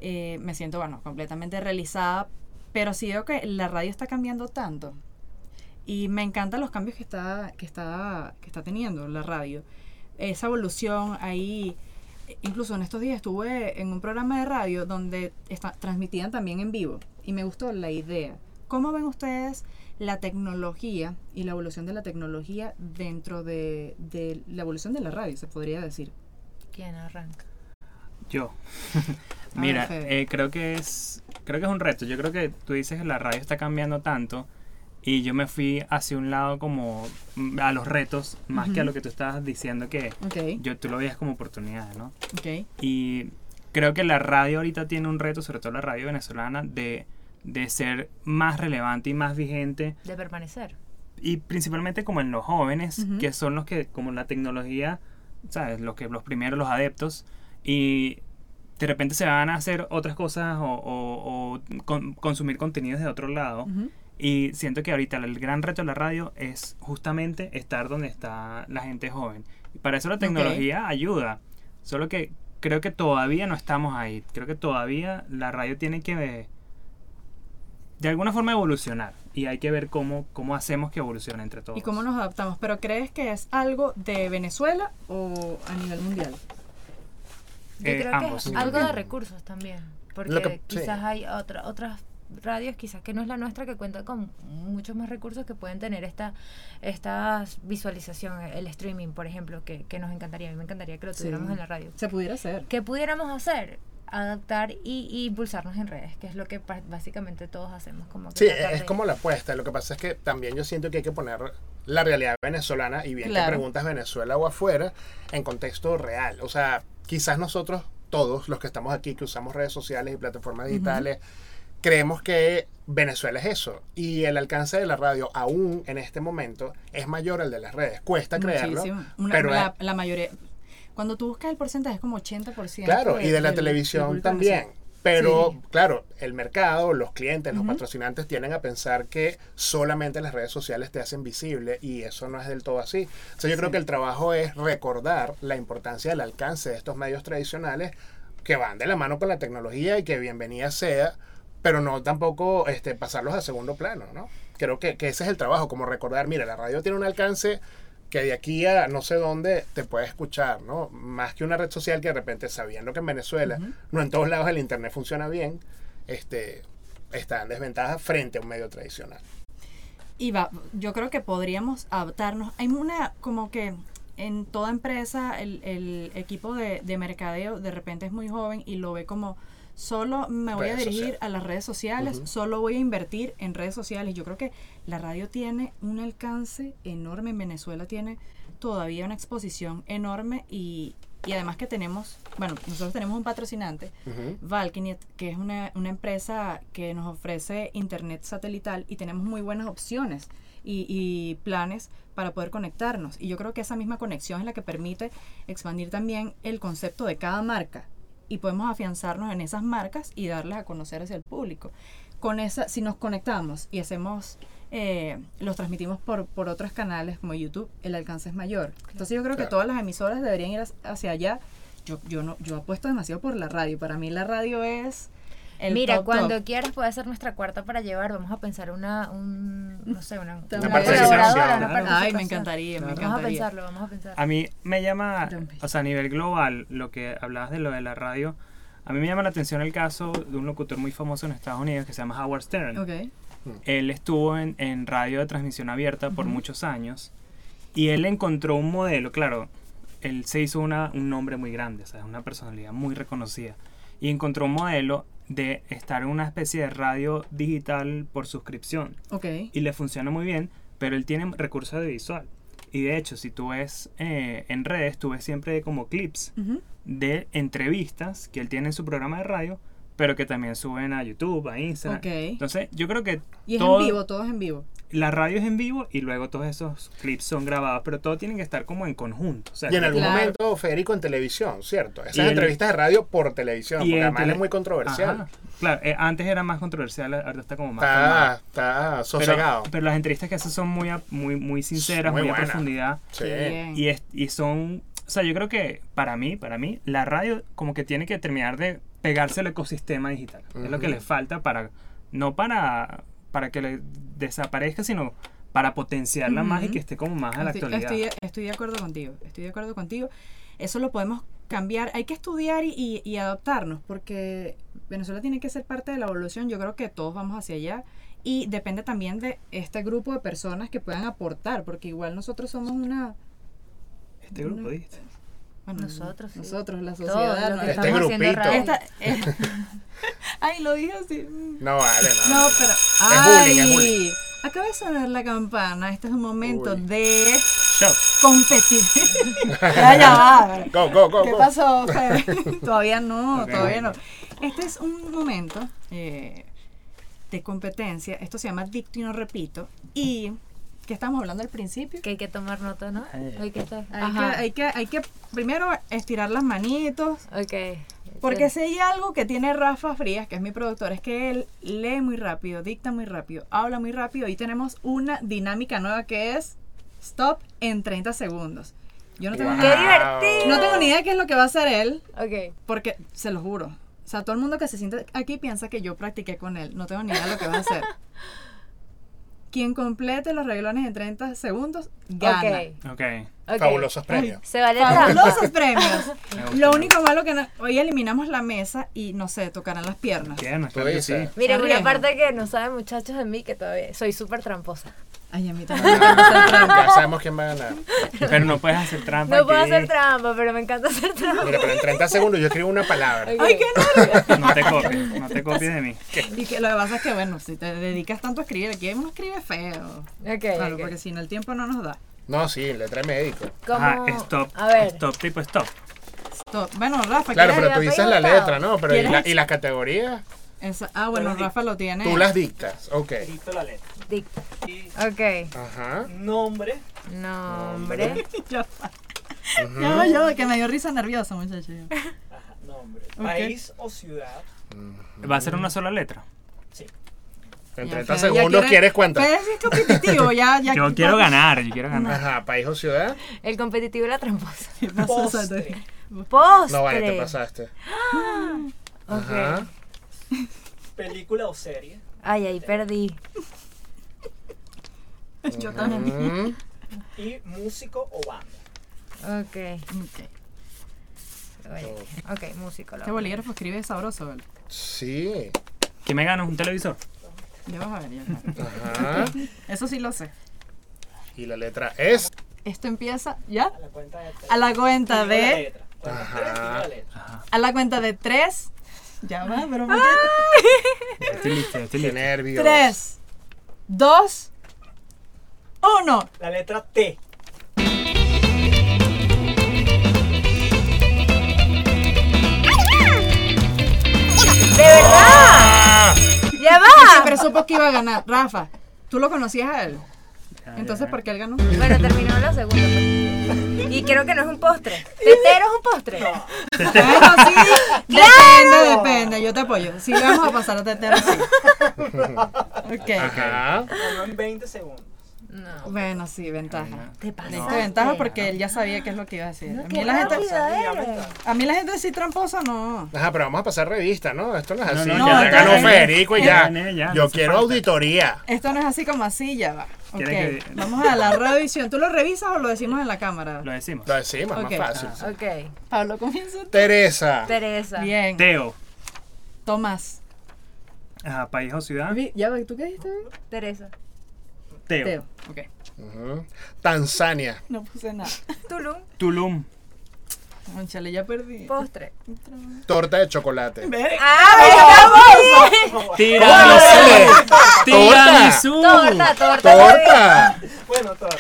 Eh, me siento, bueno, completamente realizada, pero sí veo que la radio está cambiando tanto. y me encantan los cambios que está, que está, que está teniendo la radio. Esa evolución ahí, incluso en estos días estuve en un programa de radio donde está, transmitían también en vivo y me gustó la idea. ¿Cómo ven ustedes la tecnología y la evolución de la tecnología dentro de, de la evolución de la radio, se podría decir? ¿Quién arranca? Yo. Mira, eh, creo que es creo que es un reto. Yo creo que tú dices que la radio está cambiando tanto y yo me fui hacia un lado como mm, a los retos más que a lo que tú estabas diciendo que Ok, yo tú lo veías como oportunidades, ¿no? ok. Y creo que la radio ahorita tiene un reto, sobre todo la radio venezolana, de, de ser más relevante y más vigente De permanecer. y principalmente como en los jóvenes, Ujú. que son los que, como la tecnología, ¿sabes? Los, que, los primeros, los adeptos, y de repente se van a hacer otras cosas o, o- o con- consumir contenidos de otro lado. Ujú. Y siento que ahorita el gran reto de la radio es justamente estar donde está la gente joven. Y para eso la tecnología ayuda. Solo que creo que todavía no estamos ahí. Creo que todavía la radio tiene que de alguna forma evolucionar. Y hay que ver cómo, cómo hacemos que evolucione entre todos. ¿Y cómo nos adaptamos? ¿Pero crees que es algo de Venezuela o a nivel mundial? Yo Eh, creo ambos, que es algo de recursos también. Porque que- quizás sí. hay otra, otras radios, quizás que no es la nuestra, que cuenta con muchos más recursos que pueden tener esta, esta visualización, el streaming, por ejemplo, que, que nos encantaría. A mí me encantaría que lo Sí. tuviéramos en la radio. Se pudiera hacer. ¿Qué pudiéramos hacer? Adaptar y, y impulsarnos en redes, que es lo que básicamente todos hacemos. Como que Sí, es de- como la apuesta. Lo que pasa es que también yo siento que hay que poner la realidad venezolana y bien Claro. que preguntas Venezuela o afuera en contexto real. O sea, quizás nosotros todos los que estamos aquí, que usamos redes sociales y plataformas digitales, creemos que Venezuela es eso. Y el alcance de la radio, aún en este momento, es mayor al de las redes. Cuesta creerlo. Muchísimo. Una- pero la, mayoría. Cuando tú buscas el porcentaje es como 80%. Claro, y de la televisión también. Pero, Sí. claro, el mercado, los clientes, los patrocinantes tienden a pensar que solamente las redes sociales te hacen visible y eso no es del todo así. O sea, yo creo que el trabajo es recordar la importancia del alcance de estos medios tradicionales que van de la mano con la tecnología y que bienvenida sea, pero no tampoco este, pasarlos a segundo plano, ¿no? Creo que, que ese es el trabajo, como recordar, mira, la radio tiene un alcance que de aquí a no sé dónde te puede escuchar, ¿no? Más que una red social que de repente, sabiendo que en Venezuela no en todos lados el internet funciona bien, este, está en desventaja frente a un medio tradicional. Va, yo creo que podríamos adaptarnos. Hay una, como que en toda empresa el, el equipo de, de mercadeo de repente es muy joven y lo ve como solo me voy a dirigir sociales. a las redes sociales, solo voy a invertir en redes sociales. Yo creo que la radio tiene un alcance enorme en Venezuela, tiene todavía una exposición enorme y, y además que tenemos, bueno, nosotros tenemos un patrocinante. Valkynet, que es una, una empresa que nos ofrece internet satelital y tenemos muy buenas opciones y, y planes para poder conectarnos. Y yo creo que esa misma conexión es la que permite expandir también el concepto de cada marca y podemos afianzarnos en esas marcas y darlas a conocer hacia el público. Con esa, si nos conectamos y hacemos, eh, los transmitimos por, por otros canales como YouTube, el alcance es mayor. Entonces yo creo que todas las emisoras deberían ir hacia- hacia allá yo, yo no yo apuesto demasiado por la radio. Para mí la radio es el Mira, top, cuando top. quieras puede ser nuestra cuarta para llevar. Vamos a pensar una, un, no sé, una, Una participación, colaboradora, una claro. Ay, me participación. encantaría, me Claro. Vamos a encantaría. pensarlo, vamos a pensar. A mí me llama, o sea, a nivel global, lo que hablabas de lo de la radio, a mí me llama la atención el caso de un locutor muy famoso en Estados Unidos que se llama Howard Stern. Ok. Él estuvo en, en radio de transmisión abierta por Ujú. muchos años y él encontró un modelo, claro, él se hizo una, un nombre muy grande, o sea, una personalidad muy reconocida y encontró un modelo de estar en una especie de radio digital por suscripción Ok. y le funciona muy bien, pero él tiene recursos de visual. Y de hecho, si tú ves eh, en redes, tú ves siempre como clips de entrevistas que él tiene en su programa de radio, pero que también suben a YouTube, a Instagram. Ok. Entonces, yo creo que Y es todo- en vivo, todo es en vivo. La radio es en vivo y luego todos esos clips son grabados, pero todo tiene que estar como en conjunto. O sea, Y en algún Claro. momento, Federico, en televisión, ¿cierto? Esas Y el- entrevistas de radio por televisión, y porque además tele- es muy controversial. Ajá. Claro, eh, antes era más controversial, ahorita está como más Está, calmado. está sosegado. pero las entrevistas que hace son muy, a- muy, muy sinceras, Muy muy, a profundidad. Sí. Y, es- y son, o sea, yo creo que para mí, para mí, la radio como que tiene que terminar de pegarse al ecosistema digital. Es lo que le falta para, no para, para que le desaparezca, sino para potenciarla más y que esté como más a la Estoy, actualidad. estoy- estoy de acuerdo contigo, estoy de acuerdo contigo. Eso lo podemos cambiar, hay que estudiar y, y- y adaptarnos, porque Venezuela tiene que ser parte de la evolución, yo creo que todos vamos hacia allá y depende también de este grupo de personas que puedan aportar, porque igual nosotros somos una... Este grupo. Bueno, Nosotros, sí. Nosotros, la sociedad. lo ¿no? que Este estamos haciendo grupito. radio. Esta- eh, Ay, lo dije así. No vale, no. No, pero... es ¡Ay! bullying. Acaba de sonar la campana, este es un momento Uy. de Shot. competir. ya, ya va. Go, go, go, ¿Qué go. pasó, todavía no, todavía no. Este es un momento eh, de competencia. Esto se llama dicto y no repito. Y que estamos hablando al principio. Que hay que tomar nota, ¿no? Ay. Hay que estar. Hay que, hay, que, hay que primero estirar las manitos. Ok. Porque si hay algo que tiene Rafa Frías, que es mi productor, es que él lee muy rápido, dicta muy rápido, habla muy rápido y tenemos una dinámica nueva que es stop en 30 segundos. Yo no tengo, Wow. ni, ¡Qué divertido! no tengo ni idea de qué es lo que va a hacer él, Ok. porque se lo juro. O sea, todo el mundo que se siente aquí piensa que yo practiqué con él. No tengo ni idea de lo que va a hacer. Quien complete los reglones en 30 segundos, gana. Ok. Ok. ok. Fabulosos premios. Se vale. Fabulosos premios. Lo único malo que no- hoy eliminamos la mesa y no sé, tocarán las piernas. Piernas, claro que sí. Miren, una parte que no saben muchachos de mí que todavía soy súper tramposa. Ay, a mí también. Ya sabemos quién va a ganar. Pero no puedes hacer trampa. No puedo hacer trampa, pero me encanta hacer trampa. Mira, pero en 30 segundos yo escribo una palabra. Ay, qué nervios. No te copies, no te copies de mí. Y que lo que pasa es que, bueno, si te dedicas tanto a escribir, aquí uno escribe feo. Ok, Claro, porque si no el tiempo no nos da. No, sí, letra de médico. ¿Cómo? Ajá, stop. A ver. Stop, tipo stop. To- Bueno, Rafa, Claro, ¿quieres- pero tú dices la letra, ¿no? Pero ¿y, la- ¿Quieres? y las categorías? Esa- ah, bueno, Rafa lo tiene. Tú las dictas. Ok. Dicto la letra. Y Ok. Ajá. nombre, Nombre. ya va. Ya va, ya va, que me dio risa nerviosa, muchacho. ajá, nombre, país o ciudad. Va a ser una sola letra. Sí. En Ya, 30 Fede, ya segundos quiere- quieres. Fede sí es competitivo, ya, ya. Yo quiero ganar, yo quiero ganar. Ajá, país o ciudad. El competitivo y la tramposa. ¿Qué pasó? Postre. Postre. No vale, te pasaste. Ok. Ajá. Película o serie. Ay, ahí perdí. Yo también. Y músico o banda. Ok. Ok. Ok, músico. Este bolígrafo escribe sabroso, ¿vale? Sí. ¿Qué me ganas? ¿Un televisor? Ya vas a ver, ya. Ajá. Eso sí lo sé. Y la letra es. Esto empieza, ¿ya? A la cuenta de tres. A la cuenta la de. letra. Cuenta Ajá. tres, digo la. A la cuenta de tres. Ya va, pero. Estoy listo, estoy Qué listo. nervios. Tres, dos, uno. La letra T. ¡De verdad! ¡Ah! ¡Ya Siempre va! supo que iba a ganar. Rafa, ¿tú lo conocías a él? Entonces. ¿por qué él ganó? Bueno, terminó la segunda. pues. Y creo que no es un postre. ¿Tetero es un postre? Bueno, sí. Depende, depende. Yo te apoyo. Sí, le vamos a pasar a Tetero, sí. Ok. Ajá. Ganó en 20 segundos. No. Bueno, sí, ventaja. Te Le pasaste. diste ventaja porque él ya sabía qué es lo que iba a decir. No, A mí la gente, a mí la gente decir tramposa, no. Ajá, pero vamos a pasar revista, ¿no? Esto no es No, así. no, ya ya ganó. Federico y Ya Yo no quiero falta. auditoría. Esto no es así como así, ya va. Ok, ¿Quieres que- vamos a la revisión. ¿Tú lo revisas o lo decimos en la cámara? Lo decimos. Lo decimos, Ok. más fácil. Ok. Pablo, comienza. Teresa. Teresa. Bien. Teo. Tomás. Ajá, país o ciudad. ¿Ya va? ¿Tú qué dijiste? Teresa. Teo. Teo. Ok. Tanzania. No puse nada. Tulum. Tulum. Conchale, ya perdí. Postre. Torta de chocolate. ¡Ah! Tiramisú. ¡Torta! Tiramisú. Torta, torta. ¡Torta! Bueno, todo.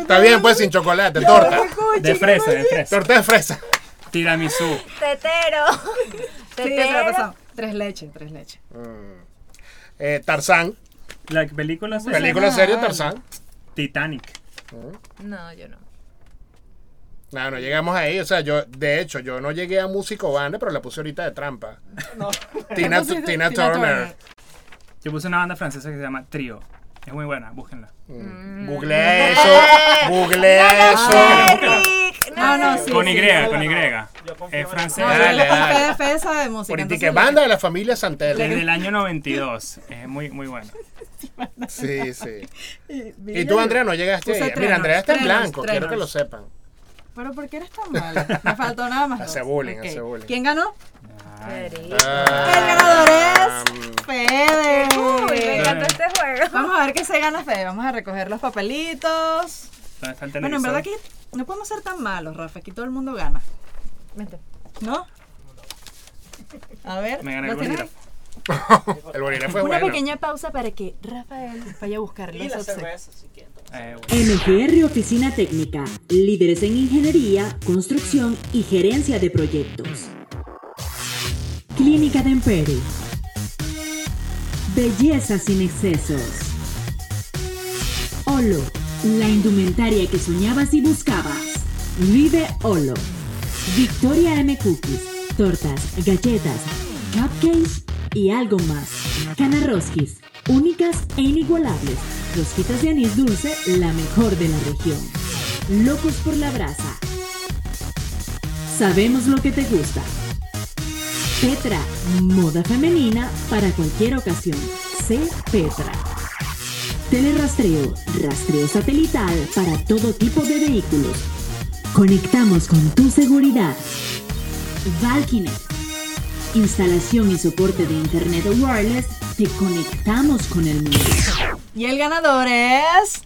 Está bien, pues sin chocolate. Torta. De fresa, de fresa. Torta de fresa. Tiramisú. Tetero. Tetero. Tres leches, tres leches. Mm. Eh, Tarzán. La película se Película nada, seria. Tarzán. Titanic. No, yo no. No, no llegamos ahí. O sea, yo, de hecho, yo no llegué a músico banda, pero la puse ahorita de trampa. No. Tina, pusiste? Tina Tina Turner. Turner. Yo puse una banda francesa que se llama Trio. Es muy buena, búsquenla. Mm. Googlea eso. Googlea eso. Eric, No, no, sí. con sí. Y, con Y. Es. No, Dale, dale. Fede, Fede sabe de música. Política entonces- banda de la familia Santel. Desde el año 92. Es muy, muy buena. Sí, sí. Y, Y tú, Andrea, no llegaste ahí. trenos, Mira, Andrea está en trenos, blanco, quiero que trenos. lo sepan. Pero ¿por qué eres tan malo? Me faltó nada más. Hace bullying, Ok. hace bullying. ¿Quién ganó? Ah, El ganador es Fede. Uy, me encanta este juego. Vamos a ver qué se gana Fede. Vamos a recoger los papelitos. ¿Dónde está el Bueno, en verdad aquí no podemos ser tan malos, Rafa. Aquí todo el mundo gana. Vente. ¿No? A ver, Me gané ¿lo el bolígrafo. El fue Una bueno. pequeña pausa para que Rafael vaya a buscar Y los obsequios. Eh, bueno. MGR Oficina Técnica, líderes en ingeniería, construcción y gerencia de proyectos. Clínica de Empere. Belleza sin excesos. Olo, la indumentaria que soñabas y buscabas. Vive Olo. Victoria M Cookies, tortas, galletas, cupcakes y algo más. Canarroskis, únicas e inigualables. Rosquitas de anís dulce, la mejor de la región. Locos por la brasa. Sabemos lo que te gusta. Petra, moda femenina para cualquier ocasión. Sé Petra. Telerastreo, rastreo satelital para todo tipo de vehículos. Conectamos con tu seguridad. Valkynet. Instalación y soporte de Internet wireless. Te conectamos con el mundo. Y el ganador es.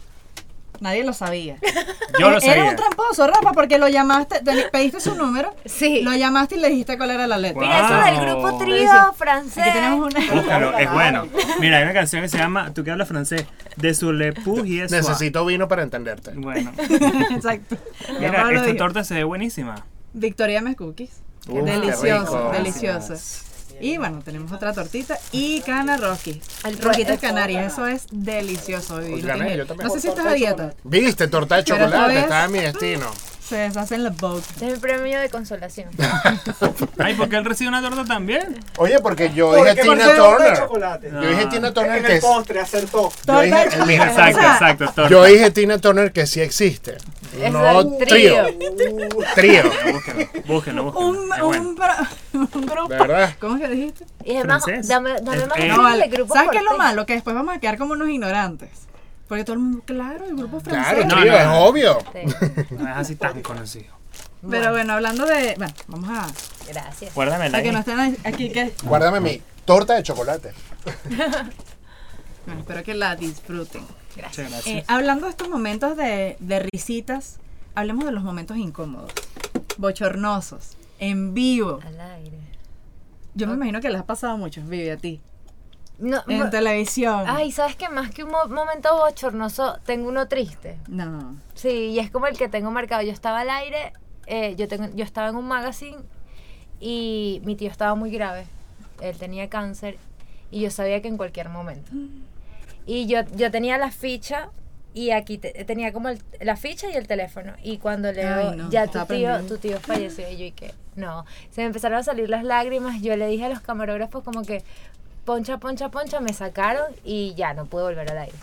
Nadie lo sabía. Yo lo Era sabía. un tramposo, Rafa, porque lo llamaste, te- pediste su número, Sí. lo llamaste y le dijiste cuál era la letra. Wow. Mira, eso del grupo trío francés. Aquí tenemos una. Búscalo, es bueno. Mira, hay una canción que se llama Tú que hablas francés, de Pou y es soir. Necesito vino para entenderte. Bueno, Exacto. Mira, esta torta se ve buenísima. Victoria M Cookies. Delicioso, delicioso. Y bueno, tenemos otra tortita y cana Rocky. El Roquitas el- canarias, eso es delicioso. Vivi, Pues no gané, tiene- yo también. no sé si estás a dieta. Viste, torta de chocolate, estaba en mi destino. Se deshacen las boats. Es mi premio de consolación. Ay, ¿por qué él recibe una torta también? Oye, porque yo Porque dije por Tina ser torta de Turner. chocolate. Yo dije Tina Turner En que el es- postre acertó. Yo Torta de chocolate. Exacto, exacto, torta. yo dije Tina Turner que sí existe. Es No el trío. trío. Trío. Búsquenlo, búsquenlo, búsquenlo. Un, bueno. Un, grupo. ¿De verdad? ¿Cómo es que dijiste? Y además, Francés. dame, dame más eh, No, de grupos ¿Sabes qué es lo malo? Que después vamos a quedar como unos ignorantes. Porque todo el mundo, claro, el grupo francés. Claro, No, no, es no. obvio. Sí. No es así tan conocido. Pero bueno, hablando de. Bueno, vamos a. Gracias. Guárdamela Para que no estén aquí. Que, Guárdame mi torta de chocolate. bueno, espero que la disfruten. Muchas gracias. Eh, hablando de estos momentos de, de risitas, hablemos de los momentos incómodos, bochornosos, en vivo. Al aire. Yo me imagino que les ha pasado mucho, Vivi, a ti. No, En televisión. Ay, ¿sabes qué? Más que un mo- momento bochornoso, tengo uno triste. No. Sí, y es como el que tengo marcado. Yo estaba al aire, eh, yo, tengo, yo estaba en un magazine y mi tío estaba muy grave. Él tenía cáncer y yo sabía que en cualquier momento. Y yo, yo tenía la ficha y aquí te- tenía como el- la ficha y el teléfono. Y cuando le Ay, no, ya tu tío, tu tío falleció, y yo y que no. Se me empezaron a salir las lágrimas. Yo le dije a los camarógrafos como que poncha, poncha, poncha, me sacaron y ya no pude volver al aire.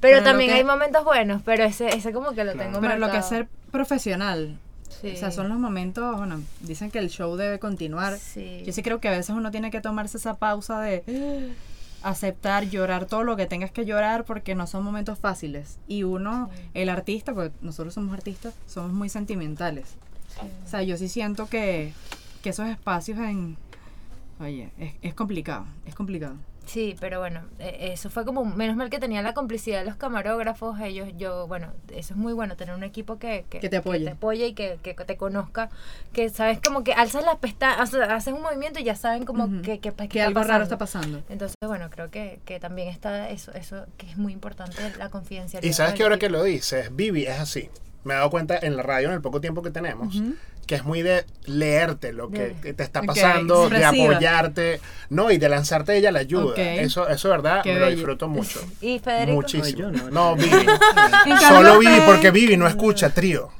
Pero, Pero también que- hay momentos buenos, pero ese, ese como que lo Claro. tengo Pero lo que es ser profesional, Sí. o sea, son los momentos, bueno, dicen que el show debe continuar. Sí. Yo sí creo que a veces uno tiene que tomarse esa pausa de aceptar, llorar todo lo que tengas que llorar porque no son momentos fáciles. Y uno, el artista, porque nosotros somos artistas, somos muy sentimentales. O sea, yo sí siento que, que esos espacios en... Oye, es, es complicado, es complicado. Sí, pero bueno, eh, eso fue como, menos mal que tenía la complicidad de los camarógrafos, ellos, yo, bueno, eso es muy bueno, tener un equipo que, Que te apoye. apoye y que, que te conozca, que sabes como que alzas las pestañas, haces un movimiento y ya saben como Ujú. que, que, que Que está algo raro pasando. está pasando. Entonces, bueno, creo que, que también está eso, eso que es muy importante, la confidencialidad. Y sabes que ahora que lo dices, Vivi es así. Me he dado cuenta en la radio, en el poco tiempo que tenemos, que es muy de leerte lo que, que te está pasando, de apoyarte, no, y de lanzarte ella la ayuda. Ok. Eso, eso, verdad, Qué me lo disfruto mucho. Y Federico. Muchísimo. Yo no. no, Vivi. En cambio, Solo Vivi, porque Vivi no escucha trío.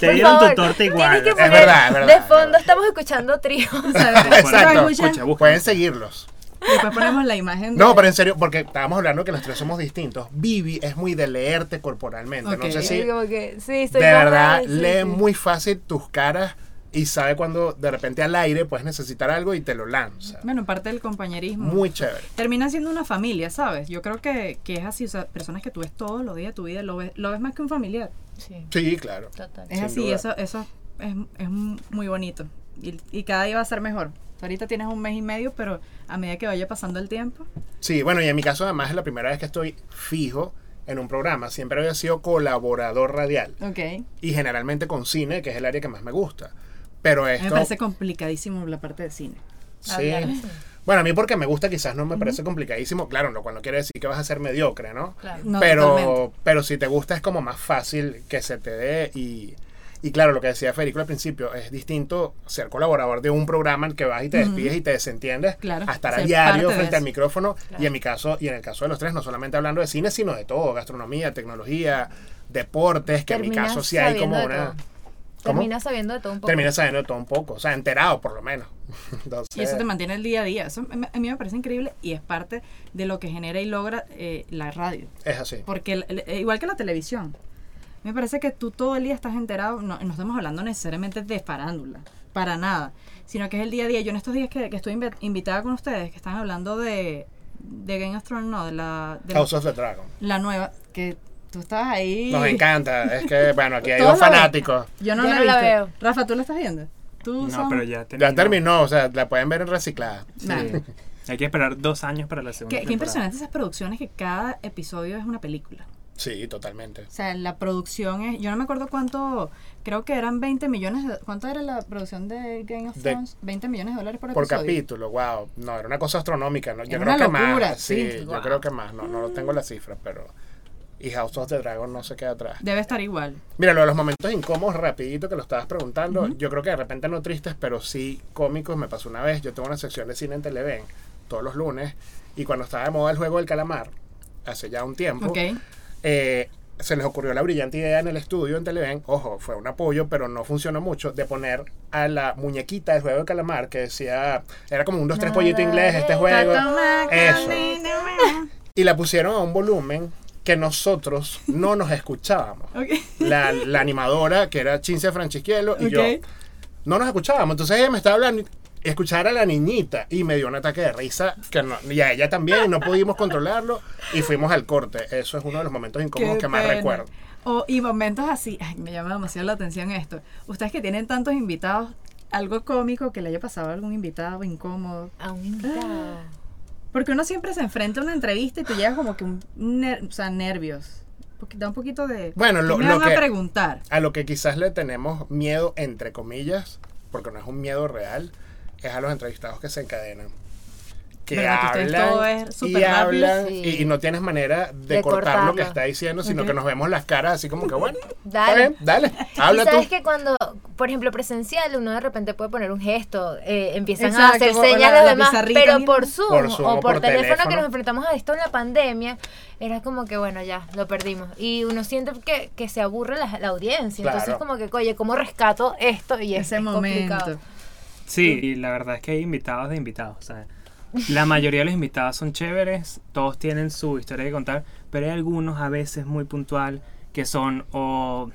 Te Por dieron favor, tu torta igual. que Es verdad, es verdad, De fondo verdad. estamos escuchando trío. Exacto. Escucha, busca. Pueden seguirlos. Después ponemos la imagen de... No, pero en serio, porque estábamos hablando que los tres somos distintos. Vivi es muy de leerte corporalmente. No sé si Como que, sí, de verdad sí, lee sí. muy fácil tus caras y sabe cuando de repente al aire puedes necesitar algo y te lo lanza. Bueno, parte del compañerismo. Muy chévere. Termina siendo una familia, ¿sabes? Yo creo que, que es así, o sea, personas que tú ves todos los días de tu vida, lo ves, lo ves más que un familiar. Sí, Sí, claro. total. Es Sin así, duda. eso, eso es, es muy bonito. Y, y cada día va a ser mejor. Ahorita tienes un mes y medio, pero a medida que vaya pasando el tiempo, Sí, bueno, y en mi caso además es la primera vez que estoy fijo en un programa. Siempre había sido colaborador radial ok. y generalmente con cine, que es el área que más me gusta. Pero Me esto... parece complicadísimo la parte de cine. Sí. Así. Bueno, a mí porque me gusta quizás no me parece complicadísimo. Claro, lo cual no quiere decir que vas a ser mediocre, ¿no? Claro. No, pero, totalmente. pero si te gusta es como más fácil que se te dé y, y claro, lo que decía Federico al principio, es distinto ser colaborador de un programa en que vas y te despides y te desentiendes Claro, a estar a diario frente al micrófono Claro. y en mi caso, y en el caso de los tres, no solamente hablando de cine, sino de todo, gastronomía, tecnología, deportes, que en mi Terminas caso sí hay como una... Terminas sabiendo de todo un poco. Terminas sabiendo de todo un poco, o sea, enterado por lo menos. Entonces, Y eso te mantiene el día a día. Eso a mí me parece increíble y es parte de lo que genera y logra eh, la radio. es así. Porque el- el- eh, igual que la televisión, me parece que tú todo el día estás enterado, no, no estamos hablando necesariamente de farándula, para nada, sino que es el día a día. Yo en estos días que, que estoy invi- invitada con ustedes, que están hablando de, de Game of Thrones, no, de la, de la, House of the Dragon. la nueva, que tú estabas ahí. Nos encanta, es que, bueno, aquí hay dos fanáticos. Yo no, Yo la, no veo. Rafa, ¿tú la estás viendo? ¿Tú No, son- pero ya terminó. Ya terminó, o sea, la pueden ver en reciclada. Nah. Hay que esperar dos años para la segunda Qué, qué impresionante esas producciones que cada episodio es una película. Sí, totalmente. O sea, la producción es. Yo no me acuerdo cuánto. Creo que eran 20 millones. de- ¿Cuánto era la producción de Game of De- Thrones? 20 millones de dólares por, Por episodio. capítulo, wow. No, era una cosa astronómica, ¿no? Yo creo una que locura, más. Sí, sí, yo creo que más. No, no tengo la cifra, pero. Y House of the Dragon no se queda atrás. Debe estar igual. Mira, lo de los momentos incómodos, rapidito que lo estabas preguntando, yo creo que de repente no tristes, pero sí cómicos. Me pasó una vez, yo tengo una sección de cine en Televen todos los lunes, y cuando estaba de moda el juego del calamar, hace ya un tiempo, Ok. Eh, se les ocurrió la brillante idea en el estudio en Televen, ojo, fue un apoyo, pero no funcionó mucho, de poner a la muñequita del juego del calamar que decía, era como un 2 3 pollito inglés este juego, eso. Y la pusieron a un volumen que nosotros no nos escuchábamos. Ok. La, la animadora, que era Cinzia Franceschiello, y yo, Ok. no nos escuchábamos. Entonces ella me estaba hablando escuchar a la niñita y me dio un ataque de risa que no, y a ella también y no pudimos controlarlo y fuimos al corte. Eso es uno de los momentos incómodos Qué que más pena. recuerdo. O, y momentos así. Ay, me llama demasiado la atención esto. Ustedes que tienen tantos invitados, algo cómico que le haya pasado a algún invitado incómodo. A un invitado. Porque uno siempre se enfrenta a una entrevista y te llevas como que un, ner- o sea, nervios. Porque da un poquito de. Bueno, lo- ¿qué me lo van que- a preguntar. A lo que quizás le tenemos miedo, entre comillas, porque no es un miedo real, es a los entrevistados que se encadenan. Que ¿Verdad que ustedes hablan y rápido? hablan Sí. y, y no tienes manera de, De cortar lo que está diciendo, sino que nos vemos las caras así como que, bueno, está Dale. bien, dale, habla y sabes tú. que cuando, por ejemplo, presencial, uno de repente puede poner un gesto, eh, empiezan a hacer señas a los demás, pero por Zoom, Por Zoom o por, teléfono, que nos enfrentamos a esto en la pandemia, era como que, bueno, ya, lo perdimos. Y uno siente que, que se aburre la, la audiencia, entonces como que, oye, ¿cómo rescato esto? Y es, Ese es momento. complicado. Sí, y la verdad es que hay invitados de invitados. O sea, la mayoría de los invitados son chéveres, todos tienen su historia que contar, pero hay algunos a veces muy puntual que son o...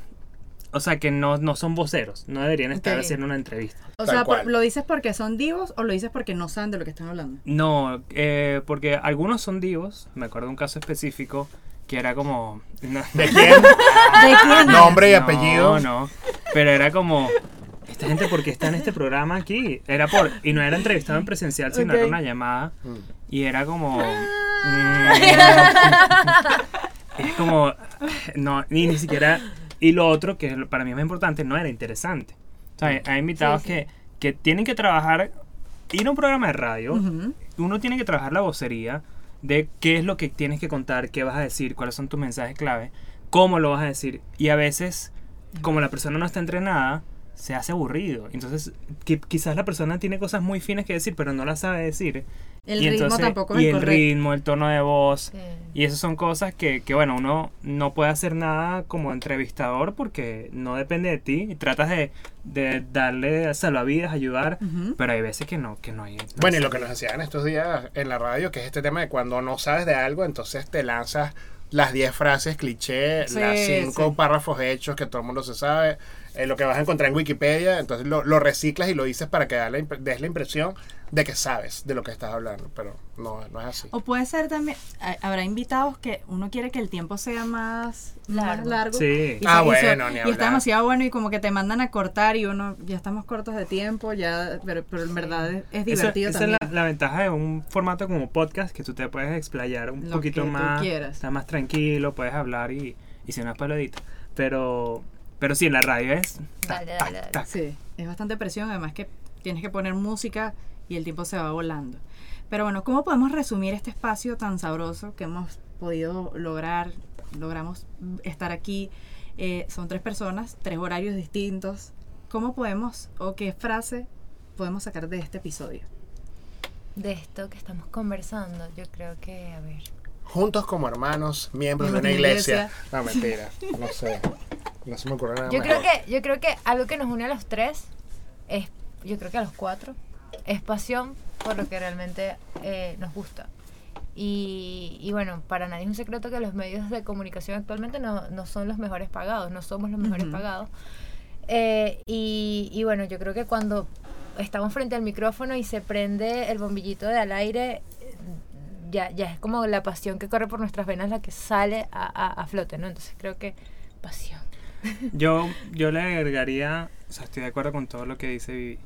O sea, que no, no son voceros, no deberían estar haciendo una entrevista. O Tal sea, por-. ¿lo dices porque son divos o lo dices porque no saben de lo que están hablando? No, eh, porque algunos son divos, me acuerdo de un caso específico que era como... no- ¿De quién? ¿De quién? Nombre y No, apellido. No, pero era como, esta gente, ¿por qué está en este programa aquí? Era por, y no era entrevistado en presencial, sino Ok. era una llamada. Y era como... mm, es como... No, ni, ni siquiera... Y lo otro, que para mí es más importante, no era interesante. O sea, hay, invitados Sí, sí. Que, que tienen que trabajar... Ir a un programa de radio, Ujú. uno tiene que trabajar la vocería de qué es lo que tienes que contar, qué vas a decir, cuáles son tus mensajes clave, cómo lo vas a decir. Y a veces, como la persona no está entrenada, se hace aburrido. Entonces, qui- quizás la persona tiene cosas muy finas que decir, pero no las sabe decir. El y ritmo entonces- tampoco Y es el correcto. ritmo, el tono de voz. Sí. Y esas son cosas que, que, bueno, uno no puede hacer nada como entrevistador porque no depende de ti. Y tratas de, de darle salvavidas, ayudar, Ujú. pero hay veces que no, que no hay. no Bueno, y lo que nos decían estos días en la radio, que es este tema de cuando no sabes de algo, entonces te lanzas las 10 frases cliché, Sí, las 5 sí. párrafos hechos que todo el mundo se sabe. Eh, lo que vas a encontrar en Wikipedia, entonces lo, lo reciclas y lo dices para que da la des la impresión de que sabes de lo que estás hablando, pero no, no es así. O puede ser también, ha- habrá invitados que uno quiere que el tiempo sea más Largo. largo. Sí. Y Ah, se- y se- bueno, ni Y está demasiado bueno y como que te mandan a cortar y uno, ya estamos cortos de tiempo, ya, pero, pero en verdad es, es Eso- divertido esa también. es la, la ventaja de un formato como podcast, que tú te puedes explayar un Lo poquito que tú más, quieras. estás más tranquilo, puedes hablar y, y si no es palodita. Pero, pero sí, la radio es... tac, Dale, tac, dale, dale. tac. Sí, es bastante presión, además que tienes que poner música y el tiempo se va volando. Pero bueno, ¿cómo podemos resumir este espacio tan sabroso que hemos podido lograr? Logramos estar aquí. Eh, son tres personas, tres horarios distintos. ¿Cómo podemos o qué frase podemos sacar de este episodio? De esto que estamos conversando, yo creo que, a ver. Juntos como hermanos, miembros de una de una iglesia. No, mentira, no sé. No se me ocurre nada Yo más. creo que, yo creo que algo que nos une a los tres es, yo creo que a los cuatro, es pasión por lo que realmente eh, nos gusta. Y, y bueno, para nadie es un secreto que los medios de comunicación actualmente no, no son los mejores pagados, no somos los mejores Ujú. pagados. Eh, y, y bueno, yo creo que cuando estamos frente al micrófono y se prende el bombillito de al aire, ya, ya es como la pasión que corre por nuestras venas la que sale a, a- a flote, ¿no? Entonces creo que pasión. Yo, yo le agregaría, o sea, estoy de acuerdo con todo lo que dice Vivi.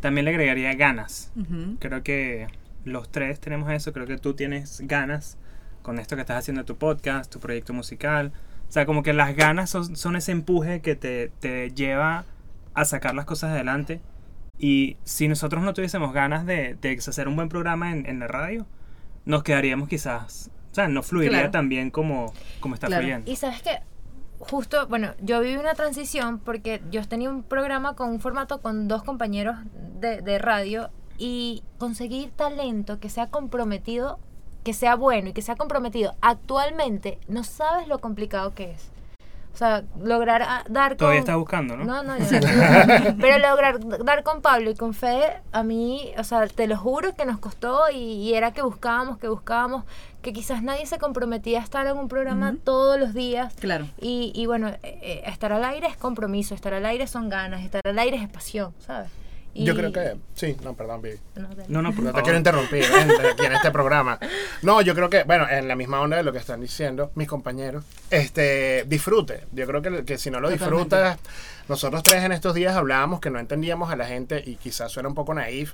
También le agregaría ganas. Creo que los tres tenemos eso, creo que tú tienes ganas con esto que estás haciendo tu podcast, tu proyecto musical. O sea, como que las ganas son, son ese empuje que te, te lleva a sacar las cosas adelante. Y si nosotros no tuviésemos ganas de, de hacer un buen programa en, en la radio, nos quedaríamos quizás, o sea, no fluiría Claro. tan bien como, como está Claro. fluyendo. Y sabes que justo, bueno, yo viví una transición porque yo tenía un programa con un formato con dos compañeros de, de radio y conseguir talento que sea comprometido, que sea bueno y que sea comprometido actualmente, no sabes lo complicado que es. O sea, lograr ah, dar con... Todavía estás buscando, ¿no? No, no, yo no. Pero lograr dar con Pablo y con Fede, a mí, o sea, te lo juro que nos costó y, y era que buscábamos, que buscábamos, que quizás nadie se comprometía a estar en un programa todos los días. Claro. Y, y bueno, eh, estar al aire es compromiso, estar al aire son ganas, estar al aire es pasión, ¿sabes? Y- Yo creo que. Sí, no, perdón, Vivi. No. No, no, por No te favor. quiero interrumpir ¿eh? aquí en este programa. No, yo creo que, bueno, en la misma onda de lo que están diciendo mis compañeros, este, disfrute. Yo creo que, que si no lo disfrutas, nosotros tres en estos días hablábamos que no entendíamos a la gente y quizás suena un poco naif,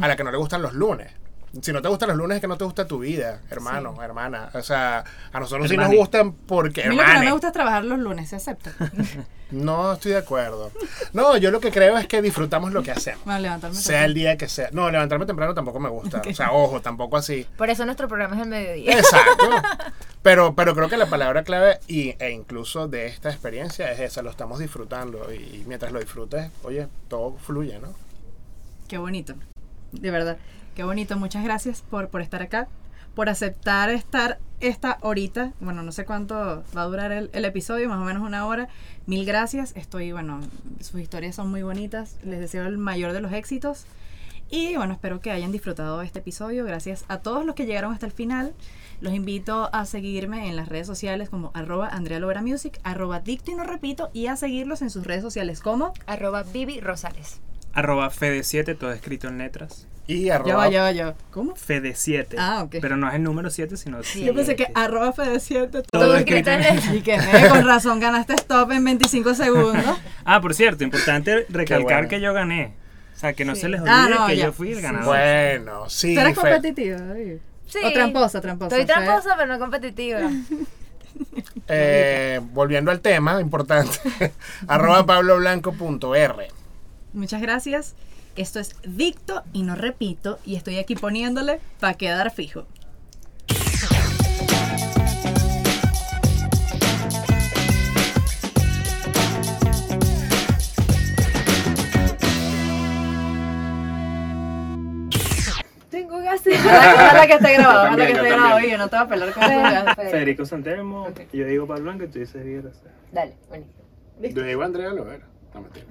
a la que no le gustan los lunes. Si no te gustan los lunes es que no te gusta tu vida, hermano, hermana. O sea, a nosotros sí nos gustan porque, A mí lo que no me gusta es trabajar los lunes, se acepta. no estoy de acuerdo. No, yo lo que creo es que disfrutamos lo que hacemos. Bueno, levantarme Sea el día que sea. No, levantarme temprano tampoco me gusta. O sea, ojo, tampoco así. Por eso nuestro programa es el mediodía. Exacto. Pero, pero creo que la palabra clave y, e incluso de esta experiencia es esa, lo estamos disfrutando y mientras lo disfrutes, oye, todo fluye, ¿no? Qué bonito, de verdad, qué bonito. Muchas gracias por, por estar acá, por aceptar estar esta horita. Bueno, no sé cuánto va a durar el, episodio, más o menos una hora. Mil gracias. Estoy, bueno, sus historias son muy bonitas. Les deseo el mayor de los éxitos. Y bueno, espero que hayan disfrutado este episodio. Gracias a todos los que llegaron hasta el final. Los invito a seguirme en las redes sociales como arroba Andrea Lovera Music, arroba Dicto y no repito, y a seguirlos en sus redes sociales como Arroba Vivi Rosales. Arroba Fede7, todo escrito en letras. Y ya arroba, va, ya va, ya va. ¿Cómo? Fede7. Ah, ok. Pero no es el número 7, sino Sí. Yo pensé que siete. arroba Fede7 Todo Todo escrito en en Y que eh, con razón ganaste stop en 25 segundos. Ah, por cierto, importante recalcar bueno. que yo gané. O sea, que no Sí. se les olvide Ah, no, que ya. yo fui el ganador. Bueno, sí. ¿Tú eres? David? Sí. O tramposa, tramposa. Estoy tramposa, pero no competitiva. eh, volviendo al tema, importante. arroba pabloblanco.r. Muchas gracias. Esto es Dicto y no repito. Y estoy aquí poniéndole para quedar fijo. Tengo gases. Ojalá que esté grabado, ojalá que esté grabado. Yo no te voy a pelar con eso. Federico Santelmo, yo digo Pablo Blanco y tú dices Viguera. Dale, buenísimo. Yo digo Andrea Lovera. No mentira.